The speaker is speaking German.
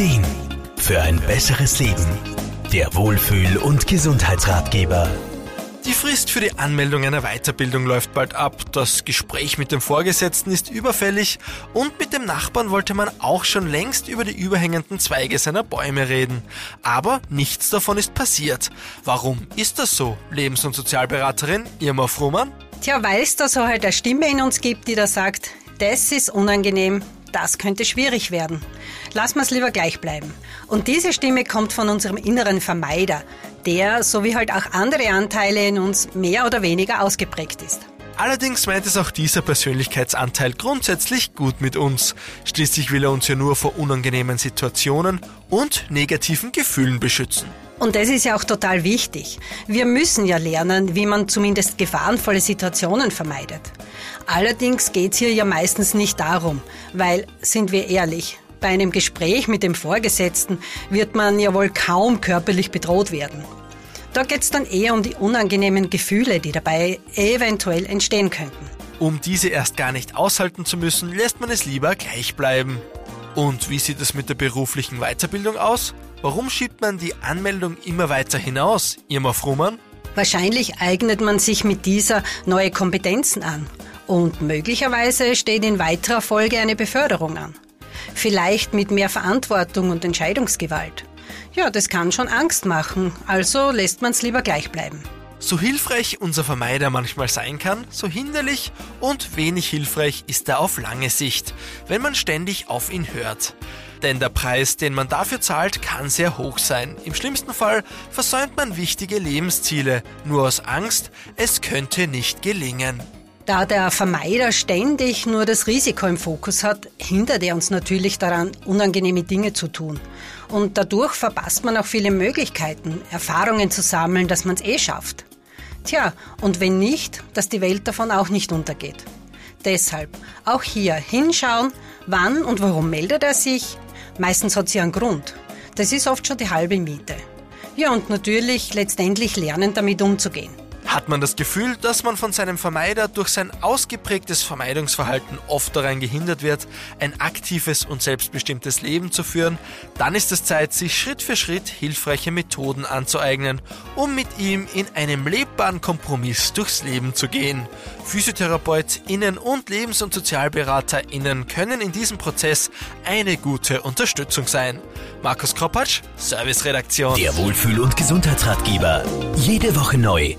Ideen für ein besseres Leben. Der Wohlfühl- und Gesundheitsratgeber. Die Frist für die Anmeldung einer Weiterbildung läuft bald ab, das Gespräch mit dem Vorgesetzten ist überfällig und mit dem Nachbarn wollte man auch schon längst über die überhängenden Zweige seiner Bäume reden. Aber nichts davon ist passiert. Warum ist das so? Lebens- und Sozialberaterin Irma Frumann? Tja, weil es da so halt eine Stimme in uns gibt, die da sagt, das ist unangenehm, das könnte schwierig werden. Lass mal's lieber gleich bleiben. Und diese Stimme kommt von unserem inneren Vermeider, der, so wie halt auch andere Anteile in uns, mehr oder weniger ausgeprägt ist. Allerdings meint es auch dieser Persönlichkeitsanteil grundsätzlich gut mit uns. Schließlich will er uns ja nur vor unangenehmen Situationen und negativen Gefühlen beschützen. Und das ist ja auch total wichtig. Wir müssen ja lernen, wie man zumindest gefahrenvolle Situationen vermeidet. Allerdings geht's hier ja meistens nicht darum, weil, sind wir ehrlich, bei einem Gespräch mit dem Vorgesetzten wird man ja wohl kaum körperlich bedroht werden. Da geht's dann eher um die unangenehmen Gefühle, die dabei eventuell entstehen könnten. Um diese erst gar nicht aushalten zu müssen, lässt man es lieber gleich bleiben. Und wie sieht es mit der beruflichen Weiterbildung aus? Warum schiebt man die Anmeldung immer weiter hinaus, Irma Frumann? Wahrscheinlich eignet man sich mit dieser neue Kompetenzen an und möglicherweise steht in weiterer Folge eine Beförderung an. Vielleicht mit mehr Verantwortung und Entscheidungsgewalt. Ja, das kann schon Angst machen, also lässt man es lieber gleich bleiben. So hilfreich unser Vermeider manchmal sein kann, so hinderlich und wenig hilfreich ist er auf lange Sicht, wenn man ständig auf ihn hört. Denn der Preis, den man dafür zahlt, kann sehr hoch sein. Im schlimmsten Fall versäumt man wichtige Lebensziele, nur aus Angst, es könnte nicht gelingen. Da der Vermeider ständig nur das Risiko im Fokus hat, hindert er uns natürlich daran, unangenehme Dinge zu tun. Und dadurch verpasst man auch viele Möglichkeiten, Erfahrungen zu sammeln, dass man es eh schafft. Tja, und wenn nicht, dass die Welt davon auch nicht untergeht. Deshalb auch hier hinschauen, wann und warum meldet er sich. Meistens hat sie einen Grund. Das ist oft schon die halbe Miete. Ja, und natürlich letztendlich lernen, damit umzugehen. Hat man das Gefühl, dass man von seinem Vermeider durch sein ausgeprägtes Vermeidungsverhalten oft daran gehindert wird, ein aktives und selbstbestimmtes Leben zu führen, dann ist es Zeit, sich Schritt für Schritt hilfreiche Methoden anzueignen, um mit ihm in einem lebbaren Kompromiss durchs Leben zu gehen. PhysiotherapeutInnen und Lebens- und SozialberaterInnen können in diesem Prozess eine gute Unterstützung sein. Markus Kropatsch, Serviceredaktion. Der Wohlfühl- und Gesundheitsratgeber. Jede Woche neu